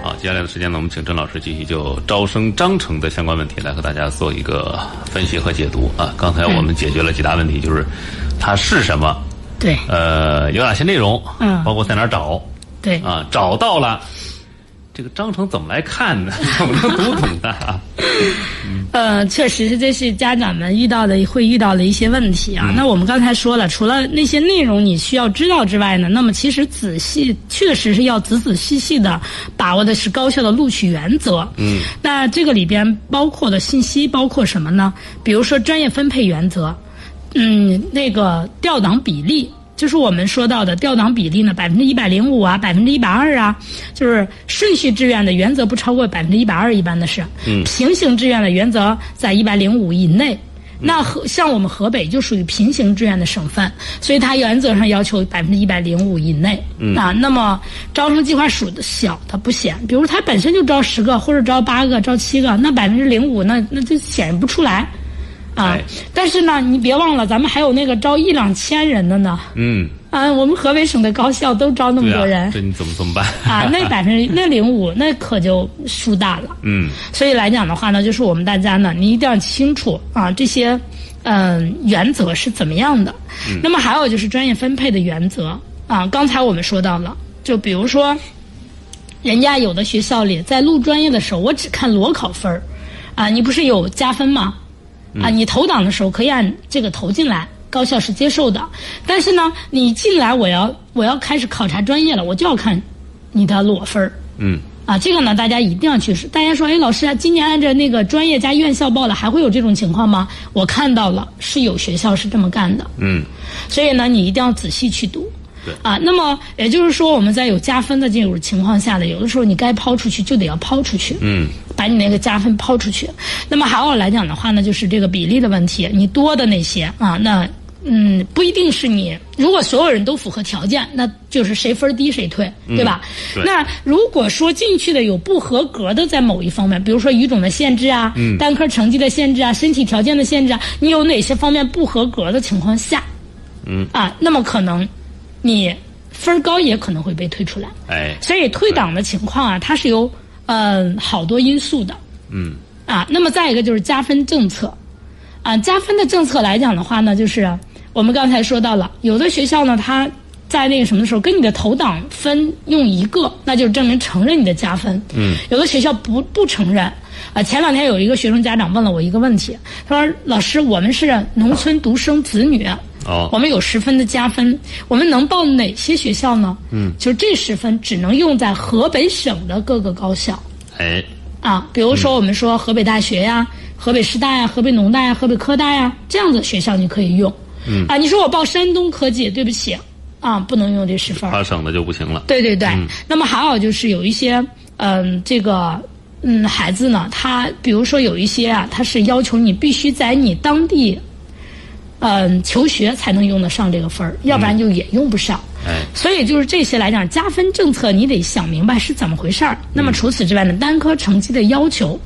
好，接下来的时间呢，我们请郑老师继续就招生章程的相关问题来和大家做一个分析和解读啊。刚才我们解决了几大问题，就是它是什么，对呃，有哪些内容，嗯包括在哪儿找对啊，找到了。这个章程怎么来看呢？(laughs) 怎么能读懂的啊？(laughs) 呃，确实是，这是家长们遇到的会遇到的一些问题啊。那我们刚才说了，除了那些内容你需要知道之外呢，那么其实仔细确实是要仔仔细细的把握的是高校的录取原则。嗯，那这个里边包括的信息包括什么呢？比如说专业分配原则，嗯，那个调档比例。就是我们说到的调档比例呢，百分之一百零五啊，百分之一百二啊，就是顺序志愿的原则不超过百分之一百二，一般的是。嗯。平行志愿的原则在一百零五以内。那河像我们河北就属于平行志愿的省份，所以它原则上要求百分之一百零五以内。嗯。啊，那么招生计划数的小，它不显。比如它本身就招十个，或者招八个、招七个，那百分之零五，那那就显示不出来。啊，但是呢，你别忘了，咱们还有那个招一两千人的呢。嗯。啊，我们河北省的高校都招那么多人，这你怎么怎么办？啊，那 (laughs) 百分之那零五，那可就数大了。嗯。所以来讲的话呢，就是我们大家呢，你一定要清楚啊，这些嗯原则是怎么样的。嗯。那么还有就是专业分配的原则啊，刚才我们说到了，就比如说，人家有的学校里在录专业的时候，我只看裸考分儿，啊，你不是有加分吗？啊，你投档的时候可以按这个投进来，高校是接受的。但是呢，你进来我要我要开始考察专业了，我就要看你的裸分儿。嗯。啊，这个呢，大家一定要去。大家说，哎，老师啊，今年按照那个专业加院校报了，还会有这种情况吗？我看到了，是有学校是这么干的。嗯。所以呢，你一定要仔细去读。对。啊，那么也就是说，我们在有加分的这种情况下呢，有的时候你该抛出去就得要抛出去。嗯。把你那个加分抛出去，那么还有来讲的话呢，就是这个比例的问题。你多的那些啊，那嗯不一定是你。如果所有人都符合条件，那就是谁分低谁退，对吧？那如果说进去的有不合格的，在某一方面，比如说语种的限制啊，单科成绩的限制啊，身体条件的限制啊，你有哪些方面不合格的情况下，嗯啊，那么可能你分高也可能会被退出来。哎，所以退档的情况啊，它是有。嗯，好多因素的。嗯。啊，那么再一个就是加分政策，啊，加分的政策来讲的话呢，就是我们刚才说到了，有的学校呢，它在那个什么的时候，跟你的投档分用一个，那就证明承认你的加分。嗯。有的学校不不承认。啊，前两天有一个学生家长问了我一个问题，他说：“老师，我们是农村独生子女。”哦，我们有十分的加分，我们能报哪些学校呢？嗯，就这十分只能用在河北省的各个高校。哎，啊，比如说我们说河北大学呀、河北师大呀、河北农大呀、河北科大呀这样的学校你可以用。嗯，啊，你说我报山东科技，对不起，啊，不能用这十分。他省的就不行了。对对对，那么还有就是有一些，嗯，这个，嗯，孩子呢，他比如说有一些啊，他是要求你必须在你当地。嗯，求学才能用得上这个分儿，要不然就也用不上。哎，所以就是这些来讲，加分政策你得想明白是怎么回事儿。那么除此之外呢，单科成绩的要求，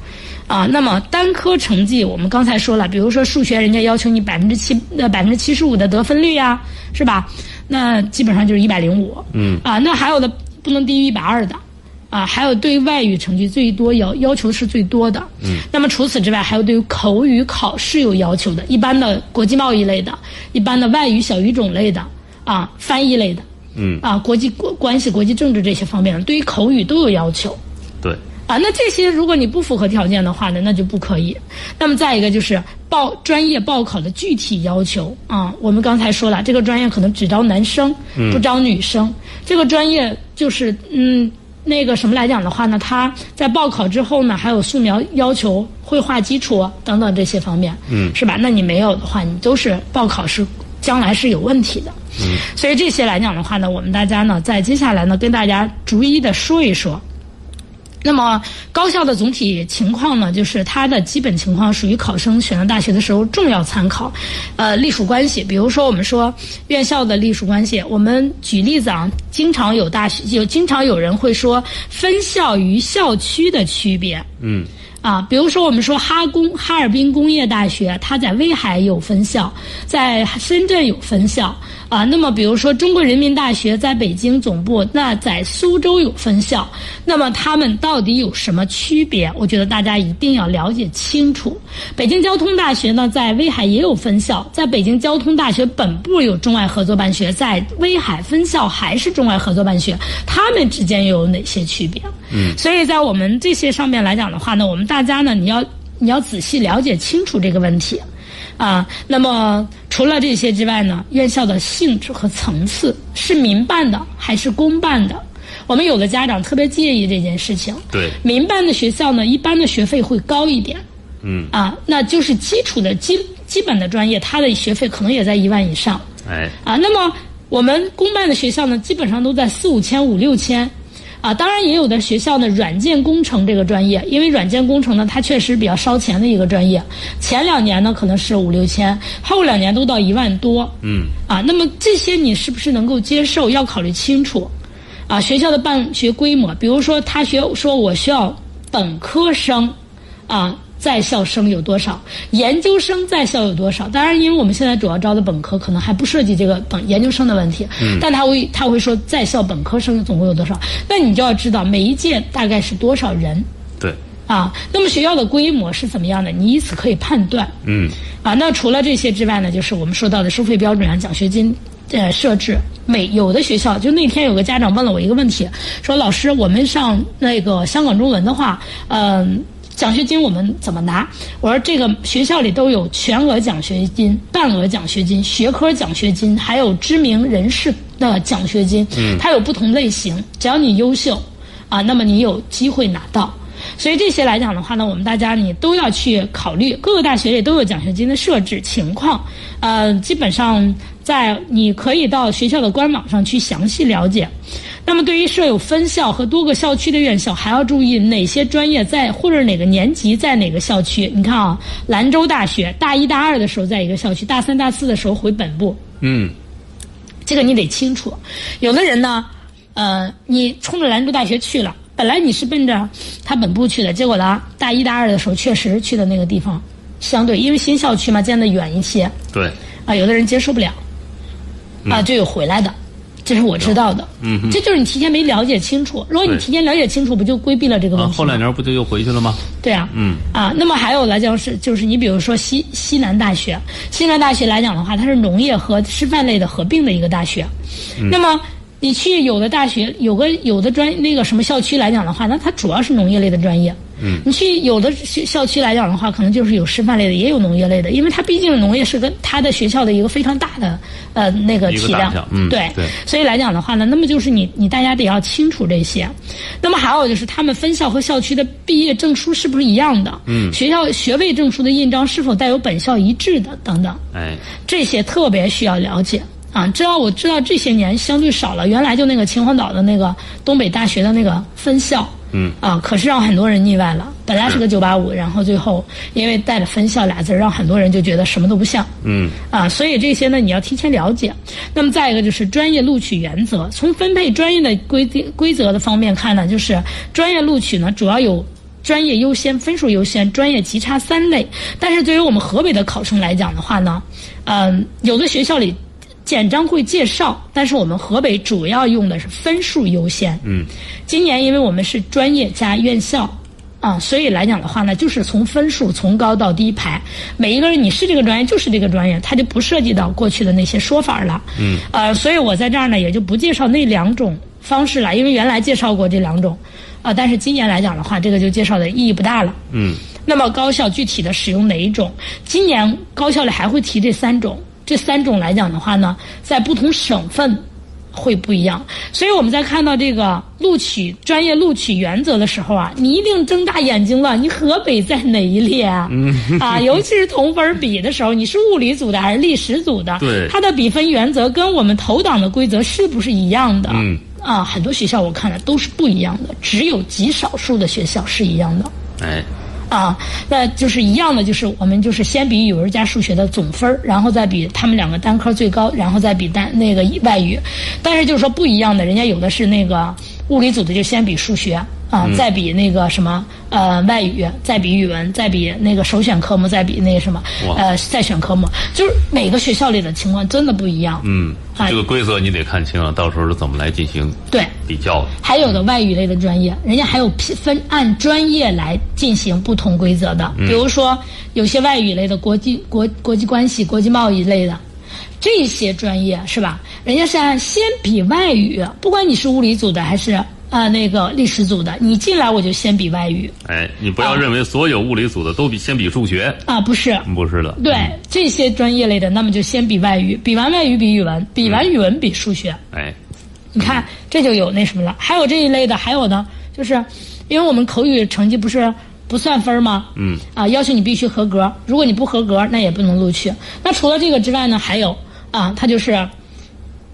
啊，那么单科成绩我们刚才说了，比如说数学，人家要求你百分之七呃百分之七十五的得分率呀，是吧？那基本上就是一百零五。嗯。啊，那还有的不能低于一百二的。啊，还有对外语成绩最多要要求是最多的。嗯。那么除此之外，还有对于口语考试有要求的，一般的国际贸易类的，一般的外语小语种类的，啊，翻译类的。嗯。啊，国际关系、国际政治这些方面，对于口语都有要求。对。啊，那这些如果你不符合条件的话呢，那就不可以。那么再一个就是报专业报考的具体要求啊，我们刚才说了，这个专业可能只招男生，不招女生。这个专业就是嗯。那个什么来讲的话呢？他在报考之后呢，还有素描要求、绘画基础等等这些方面，嗯，是吧？那你没有的话，你都是报考是将来是有问题的。嗯，所以这些来讲的话呢，我们大家呢，在接下来呢，跟大家逐一的说一说。那么高校的总体情况呢，就是它的基本情况属于考生选择大学的时候重要参考，呃，隶属关系。比如说我们说院校的隶属关系，我们举例子啊，经常有大学有经常有人会说分校与校区的区别。嗯。啊，比如说我们说哈工哈尔滨工业大学，它在威海有分校，在深圳有分校。啊，那么比如说中国人民大学在北京总部，那在苏州有分校，那么他们到底有什么区别？我觉得大家一定要了解清楚。北京交通大学呢，在威海也有分校，在北京交通大学本部有中外合作办学，在威海分校还是中外合作办学，他们之间又有哪些区别？嗯所以在我们这些上面来讲的话呢，我们大家呢，你要你要仔细了解清楚这个问题。啊，那么除了这些之外呢，院校的性质和层次是民办的还是公办的？我们有的家长特别介意这件事情。对民办的学校呢，一般的学费会高一点。嗯，啊，那就是基础的基基本的专业，它的学费可能也在一万以上。哎，啊，那么我们公办的学校呢，基本上都在四五千、五六千。啊，当然也有的学校呢，软件工程这个专业，因为软件工程呢，它确实比较烧钱的一个专业。前两年呢，可能是五六千，后两年都到一万多。嗯，啊，那么这些你是不是能够接受？要考虑清楚。啊，学校的办学规模，比如说他学说我需要本科生，啊，在校生有多少？研究生在校有多少？当然，因为我们现在主要招的本科，可能还不涉及这个本研究生的问题。嗯。但他会他会说在校本科生总共有多少？那你就要知道每一届大概是多少人对，啊？那么学校的规模是怎么样的？你以此可以判断。嗯，啊，那除了这些之外呢，就是我们说到的收费标准啊、奖学金呃设置。每有的学校，就那天有个家长问了我一个问题，说老师，我们上那个香港中文的话，嗯、奖学金我们怎么拿？我说这个学校里都有全额奖学金、半额奖学金、学科奖学金，还有知名人士的奖学金，嗯，它有不同类型，只要你优秀，啊，那么你有机会拿到。所以这些来讲的话呢，我们大家你都要去考虑，各个大学里都有奖学金的设置情况，呃，基本上在你可以到学校的官网上去详细了解。那么对于设有分校和多个校区的院校，还要注意哪些专业在或者哪个年级在哪个校区。你看啊，兰州大学大一大二的时候在一个校区，大三大四的时候回本部，嗯，这个你得清楚。有的人呢，呃，你冲着兰州大学去了，本来你是奔着他本部去的，结果呢，大一大二的时候确实去的那个地方，相对因为新校区嘛，建的远一些，对，啊，有的人接受不了，啊，就有回来的，这是我知道的。嗯这就是你提前没了解清楚。如果你提前了解清楚，不就规避了这个问啊，题吗？后两年不就又回去了吗？对啊，嗯，啊，那么还有来讲是，就是你比如说西西南大学，西南大学来讲的话，它是农业和师范类的合并的一个大学。那么你去有的大学，有个有的专那个什么校区来讲的话，那它主要是农业类的专业。嗯，你去有的学校区来讲的话，可能就是有师范类的，也有农业类的，因为它毕竟农业是跟它的学校的一个非常大的呃那个体量，嗯对对所以来讲的话呢，那么就是你你大家得要清楚这些。那么还有就是他们分校和校区的毕业证书是不是一样的？嗯学校学位证书的印章是否带有本校一致的等等，哎，这些特别需要了解。啊，知道我知道这些年相对少了，原来就那个秦皇岛的那个东北大学的那个分校，嗯啊，可是让很多人腻歪了。本来是个九八五，然后最后因为带着分校俩字，让很多人就觉得什么都不像。嗯啊，所以这些呢，你要提前了解。那么再一个就是专业录取原则，从分配专业的规定规则的方面看呢，就是专业录取呢主要有。专业优先、分数优先、专业级差三类。但是对于我们河北的考生来讲的话呢，嗯、有的学校里简章会介绍，但是我们河北主要用的是分数优先。嗯，今年因为我们是专业加院校。啊，所以来讲的话呢，就是从分数从高到低排，每一个人你是这个专业就是这个专业，它就不涉及到过去的那些说法了。嗯，呃，所以我在这儿呢也就不介绍那两种方式了，因为原来介绍过这两种，啊、但是今年来讲的话，这个就介绍的意义不大了。嗯，那么高校具体的使用哪一种？今年高校里还会提这三种，这三种来讲的话呢，在不同省份会不一样。所以我们在看到这个录取专业录取原则的时候啊，你一定睁大眼睛了，你河北在哪一列啊？啊，尤其是同分比的时候，你是物理组的还是历史组的？对它的比分原则跟我们投档的规则是不是一样的？嗯啊，很多学校我看了都是不一样的，只有极少数的学校是一样的。哎，啊，那就是一样的，就是我们就是先比语文加数学的总分然后再比他们两个单科最高，然后再比单那个外语。但是就是说不一样的，人家有的是那个物理组的就先比数学啊，再比那个什么呃外语，再比语文，再比那个首选科目，再比那个什么呃再选科目，就是每个学校里的情况真的不一样。嗯，哎这个规则你得看清了，到时候是怎么来进行对。比较的。还有的外语类的专业，人家还有批分按专业来进行不同规则的，比如说有些外语类的国际国国际关系、国际贸易类的。这些专业是吧？人家是按先比外语，不管你是物理组的还是啊、那个历史组的，你进来我就先比外语哎，你不要认为所有物理组的都比先比数学，啊，不是。不是的。对这些专业类的，那么就先比外语，比完外语比语文，比完语文比数学。哎，你看这就有那什么了。还有这一类的，还有呢，就是因为我们口语成绩不是不算分吗？嗯，啊，要求你必须合格，如果你不合格，那也不能录取。那除了这个之外呢，还有啊，它就是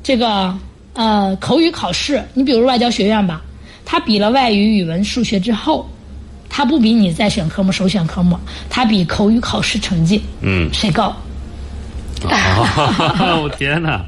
这个呃口语考试。你比如外交学院吧，它比了外语、语文、数学之后，他不比你再选科目、首选科目，他比口语考试成绩，嗯，谁高？(laughs) 我天哪，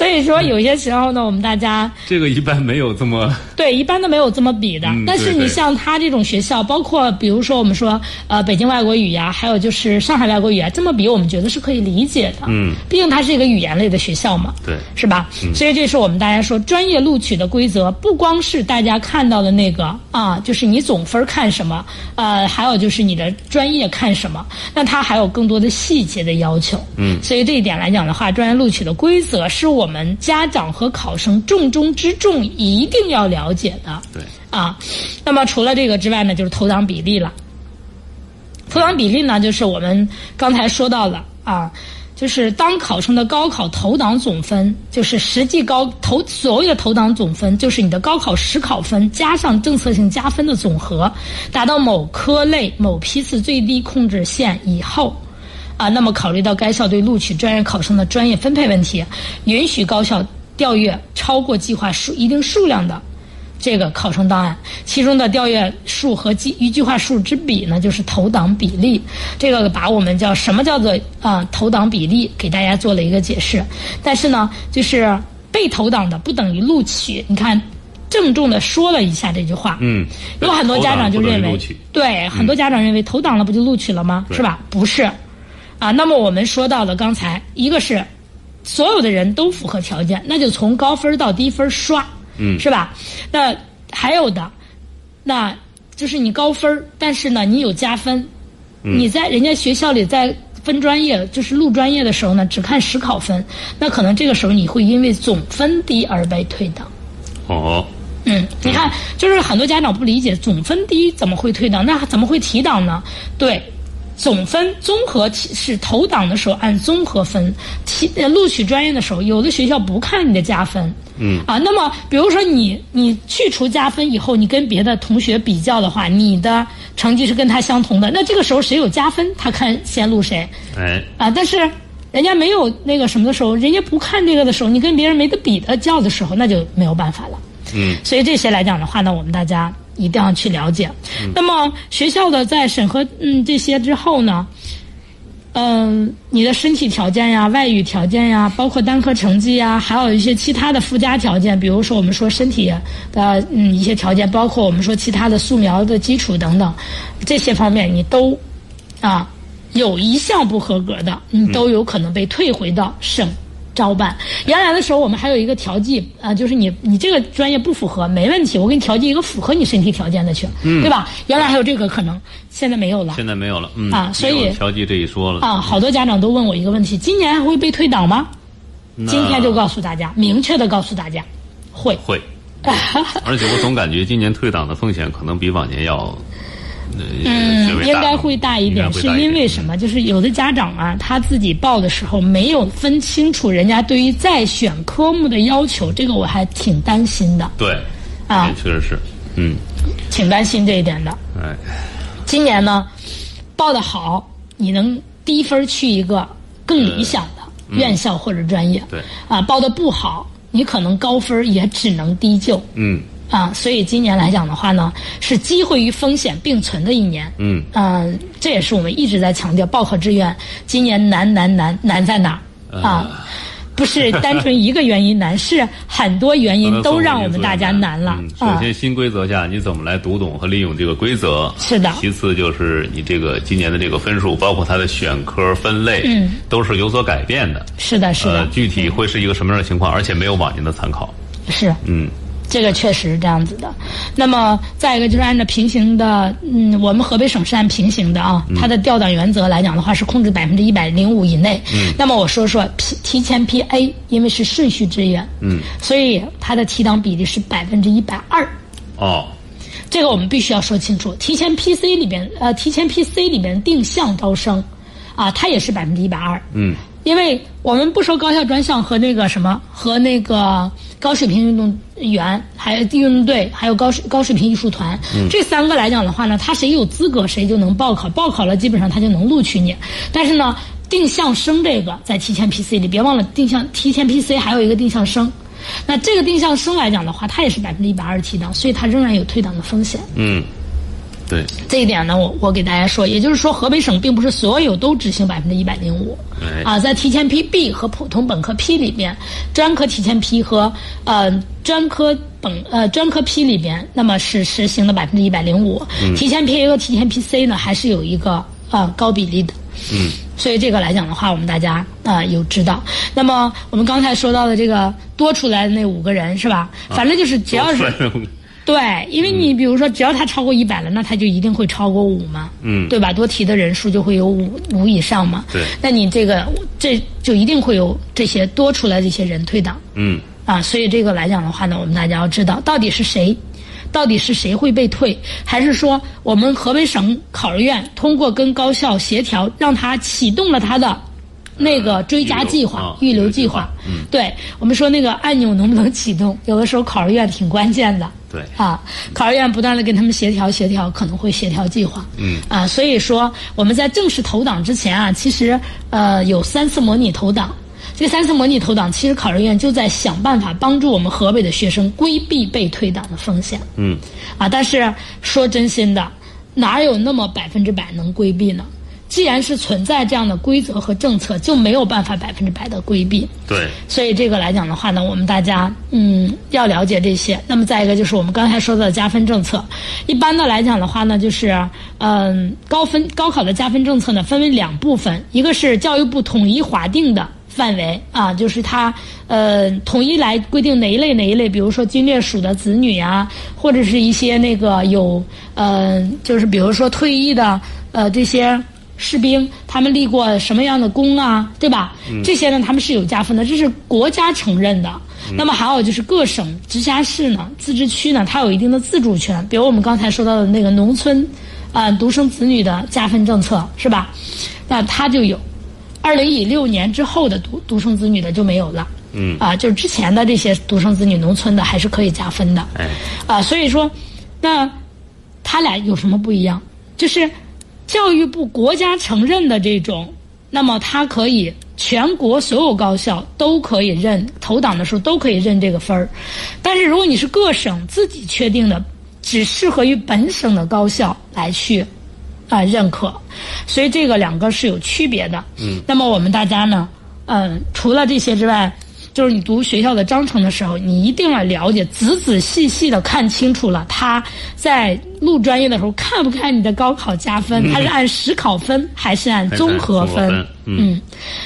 所以说有些时候呢，我们大家这个一般没有这么 (laughs) 对一般都没有这么比的。嗯但是你像他这种学校，包括比如说我们说呃北京外国语呀，还有就是上海外国语啊，这么比我们觉得是可以理解的。嗯，毕竟它是一个语言类的学校嘛。对是吧？所以这是我们大家说专业录取的规则，不光是大家看到的那个啊，就是你总分看什么，呃，还有就是你的专业看什么，那它还有更多的细节的要求。嗯所以这一点来讲的话，专业录取的规则是我们家长和考生重中之重一定要了解的。对，啊，那么除了这个之外呢，就是投档比例了。投档比例呢，就是我们刚才说到了啊，就是当考生的高考投档总分，就是实际高投所谓的投档总分，就是你的高考实考分加上政策性加分的总和，达到某科类某批次最低控制线以后。啊，那么考虑到该校对录取专业考生的专业分配问题，允许高校调阅超过计划数一定数量的这个考生档案，其中的调阅数和计一计划数之比呢，就是投档比例。这个把我们叫什么叫做啊、投档比例给大家做了一个解释。但是呢，就是被投档的不等于录取。你看，郑重的说了一下这句话。嗯，有很多家长就认为对，很多家长认为投档了不就录取了吗？是吧？不是，啊，那么我们说到了刚才，一个是所有的人都符合条件，那就从高分到低分刷，嗯是吧？那还有的，那就是你高分，但是呢，你有加分，嗯你在人家学校里在。分专业就是录专业的时候呢，只看实考分，那可能这个时候你会因为总分低而被退档。哦，嗯，你看，就是很多家长不理解，总分低怎么会退档？那怎么会提档呢？对，总分综合提是投档的时候按综合分，提呃录取专业的时候，有的学校不看你的加分。嗯啊，那么比如说你你去除加分以后，你跟别的同学比较的话，你的成绩是跟他相同的，那这个时候谁有加分，他看先录谁。哎，啊，但是人家没有那个什么的时候，人家不看这个的时候，你跟别人没得比的较的时候，那就没有办法了。嗯，所以这些来讲的话呢，我们大家一定要去了解。那么学校的在审核嗯这些之后呢，嗯、你的身体条件呀、外语条件呀，包括单科成绩呀，还有一些其他的附加条件，比如说我们说身体的嗯一些条件，包括我们说其他的素描的基础等等，这些方面你都啊有一项不合格的，你都有可能被退回到省招办。原来的时候，我们还有一个调剂啊、就是你你这个专业不符合，没问题，我给你调剂一个符合你身体条件的去，对吧？原来还有这个可能，现在没有了。现在没有了，嗯啊所以调剂这一说了啊，好多家长都问我一个问题：今年还会被退档吗？那今天就告诉大家，明确的告诉大家，会。会，(laughs) 而且我总感觉今年退档的风险可能比往年要，嗯，应该会大一点，是因为什么？就是有的家长啊，他自己报的时候没有分清楚人家对于再选科目的要求，这个我还挺担心的，对，啊。确实是，嗯，挺担心这一点的。哎，今年呢，报的好，你能低分去一个更理想的院校或者专业，对。啊，报的不好，你可能高分也只能低就。嗯啊，所以今年来讲的话呢，是机会与风险并存的一年。嗯，啊、这也是我们一直在强调报考志愿今年难难难难在哪儿啊？不是单纯一个原因难，是很多原因都让我们大家难了首。先，新规则下你怎么来读懂和利用这个规则？是的其次就是你这个今年的这个分数，包括它的选科分类，嗯，都是有所改变的。是的，是的呃，，具体会是一个什么样的情况，而且没有往年的参考。是。嗯，这个确实是这样子的。那么再一个就是按照平行的，嗯，我们河北省是按平行的啊，它的调档原则来讲的话是控制百分之一百零五以内。嗯，那么我说说批提前批 A，因为是顺序志愿，嗯，所以它的提档比例是百分之一百二。哦，这个我们必须要说清楚。提前 PC 里边，呃，提前 PC 里边定向招生，啊，它也是百分之一百二。嗯，因为我们不说高校专项和那个什么和那个高水平运动员，还有运动队，还有高水高水平艺术团，这三个来讲的话呢，他谁有资格谁就能报考，报考了基本上他就能录取你。但是呢，定向生这个在提前 PC 里，别忘了定向提前 PC 还有一个定向生。那这个定向生来讲的话，它也是百分之一百二提档，所以它仍然有退档的风险。嗯，对，这一点呢，我我给大家说，也就是说，河北省并不是所有都执行百分之一百零五哎，啊，在提前批 B 和普通本科批里面，专科提前批和呃专科本呃专科批里边，那么是实行了百分之一百零五，提前批 A 和提前批 C 呢，还是有一个呃高比例的。嗯，所以这个来讲的话，我们大家啊、有知道。那么我们刚才说到的这个多出来的那五个人是吧？反正就是只要是、对，因为你比如说，只要他超过一百了，那他就一定会超过五嘛，嗯。对吧？多提的人数就会有五五以上嘛，对。那你这个这就一定会有这些多出来这些人退档。嗯。啊，所以这个来讲的话呢，我们大家要知道到底是谁。到底是谁会被退，还是说我们河北省考试院通过跟高校协调，让他启动了他的那个追加计划、啊预留计划？嗯对我们说那个按钮能不能启动，有的时候考试院挺关键的。对啊，考试院不断的跟他们协调协调，可能会协调计划。嗯啊，所以说我们在正式投档之前啊，其实呃有三次模拟投档。这三次模拟投档，其实考试院就在想办法帮助我们河北的学生规避被退档的风险。嗯，啊，但是说真心的，哪有那么百分之百能规避呢？既然是存在这样的规则和政策，就没有办法百分之百的规避。对，所以这个来讲的话呢，我们大家嗯要了解这些。那么再一个就是我们刚才说的加分政策，一般的来讲的话呢，就是嗯高分高考的加分政策呢分为两部分，一个是教育部统一划定的。范围啊，就是它呃统一来规定哪一类哪一类，比如说军烈属的子女啊，或者是一些那个有呃，就是比如说退役的呃这些士兵，他们立过什么样的功啊，对吧？这些呢，他们是有加分的，这是国家承认的。那么还有就是各省、直辖市呢、自治区呢，它有一定的自主权。比如我们刚才说到的那个农村啊、独生子女的加分政策，是吧？那它就有。二零一六年之后的独独生子女的就没有了。嗯啊，就是之前的这些独生子女、农村的还是可以加分的。哎，啊，所以说，那他俩有什么不一样？就是教育部国家承认的这种，那么它可以全国所有高校都可以认，投档的时候都可以认这个分儿。但是如果你是各省自己确定的，只适合于本省的高校来去啊、认可，所以这个两个是有区别的。嗯，那么我们大家呢，嗯、除了这些之外。就是你读学校的章程的时候，你一定要了解，仔仔细细的看清楚了他在录专业的时候看不看你的高考加分，他是按实考分还是按综合分？嗯。嗯，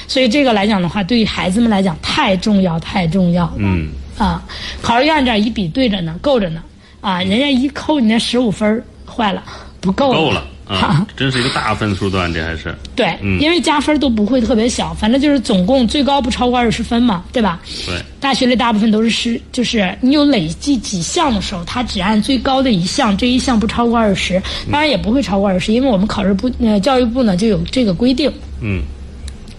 所以这个来讲的话，对于孩子们来讲太重要，太重要了。嗯。啊，考试院这儿一比对着呢，够着呢。啊，人家一扣你那十五分儿，坏了，不够够了啊，(laughs) 真是一个大分数段，这还是对，嗯因为加分都不会特别小，反正就是总共最高不超过二十分嘛，对吧？对，大学里大部分都是十，就是你有累计几项的时候，它只按最高的一项，这一项不超过二十，当然也不会超过二十，因为我们考试部呃教育部呢就有这个规定。嗯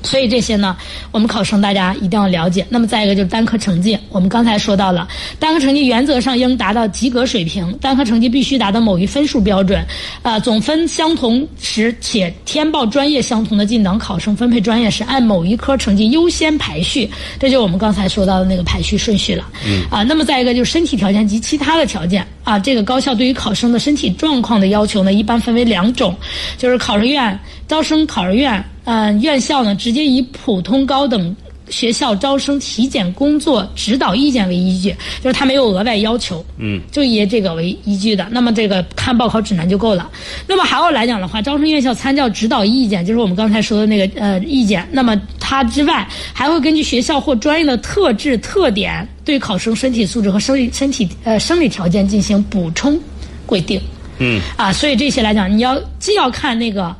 所以这些呢，我们考生大家一定要了解。那么再一个就是单科成绩，我们刚才说到了，单科成绩原则上应达到及格水平，单科成绩必须达到某一分数标准，呃，总分相同时且填报专业相同的进档考生分配专业时，按某一科成绩优先排序，这就是我们刚才说到的那个排序顺序了。嗯啊，那么再一个就是身体条件及其他的条件啊，这个高校对于考生的身体状况的要求呢，一般分为两种，就是考试院招生考试院。嗯，院校呢直接以普通高等学校招生体检工作指导意见为依据，就是他没有额外要求，嗯，就以这个为依据的。那么这个看报考指南就够了。那么还有来讲的话，招生院校参照指导意见，就是我们刚才说的那个呃意见。那么它之外，还会根据学校或专业的特质特点，对考生身体素质和生理身体呃生理条件进行补充规定。嗯啊，所以这些来讲，你要既要看那个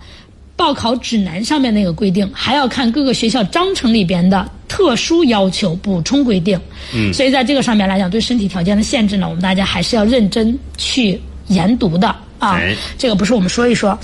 报考指南上面那个规定，还要看各个学校章程里边的特殊要求补充规定。嗯，所以在这个上面来讲，对身体条件的限制呢，我们大家还是要认真去研读的啊。哎这个不是我们说一说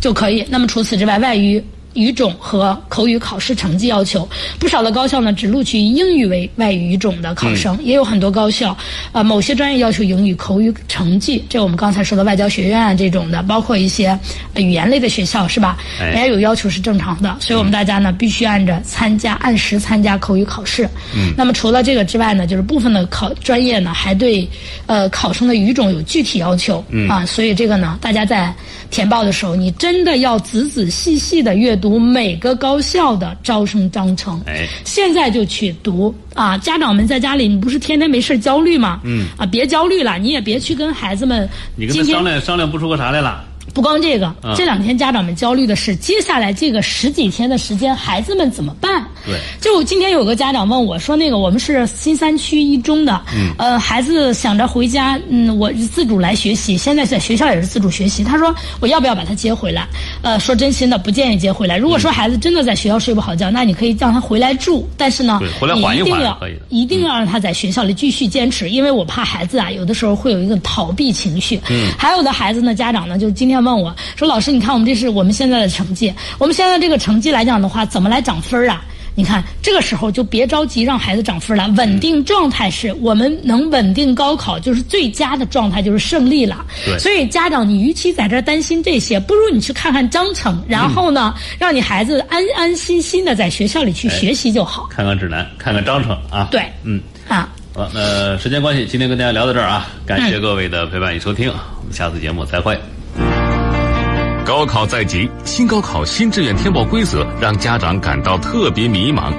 就可以。那么除此之外，外语。语种和口语考试成绩要求，不少的高校呢只录取以英语为外语语种的考生，也有很多高校，呃，某些专业要求英语口语成绩，这我们刚才说的外交学院啊这种的，包括一些呃语言类的学校是吧？哎人家有要求是正常的，所以我们大家呢必须按着参加按时参加口语考试。嗯，那么除了这个之外呢，就是部分的考专业呢还对呃考生的语种有具体要求。嗯啊，所以这个呢，大家在填报的时候，你真的要仔仔细细的阅读每个高校的招生章程。哎现在就去读啊！家长们在家里，你不是天天没事焦虑吗？嗯啊，别焦虑了，你也别去跟孩子们你跟他今天商量商量不出个啥来了。不光这个，嗯这两天家长们焦虑的是，接下来这个十几天的时间，孩子们怎么办？对就今天有个家长问我说，那个我们是新三区一中的，嗯，呃，孩子想着回家，嗯，我自主来学习，现在在学校也是自主学习。他说我要不要把他接回来？呃，说真心的，不建议接回来。如果说孩子真的在学校睡不好觉，那你可以让他回来住，但是呢对，回来缓一你一定要一定要让他在学校里继续坚持，因为我怕孩子啊，有的时候会有一个逃避情绪。嗯，还有的孩子呢，家长呢，就今天问我说：“老师，你看我们这是我们现在的成绩，我们现在这个成绩来讲的话，怎么来涨分啊？”你看，这个时候就别着急让孩子涨分了，稳定状态是我们能稳定高考，就是最佳的状态，就是胜利了。对所以家长，你与其在这儿担心这些，不如你去看看章程，然后呢，让你孩子安安心心的在学校里去学习就好。看看指南，看看章程啊。对，嗯，啊。好，那时间关系，今天跟大家聊到这儿啊，感谢各位的陪伴与收听，我们下次节目再会。高考在即，新高考新志愿填报规则让家长感到特别迷茫。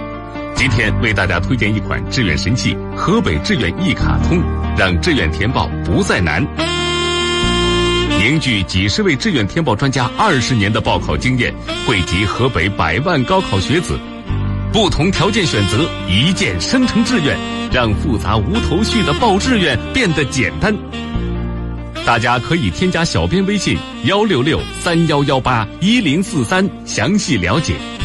今天为大家推荐一款志愿神器——河北志愿一卡通，让志愿填报不再难。凝聚几十位志愿填报专家二十年的报考经验，汇集河北百万高考学子，不同条件选择，一键生成志愿，让复杂无头绪的报志愿变得简单。大家可以添加小编微信幺六六三幺幺八一零四三，详细了解。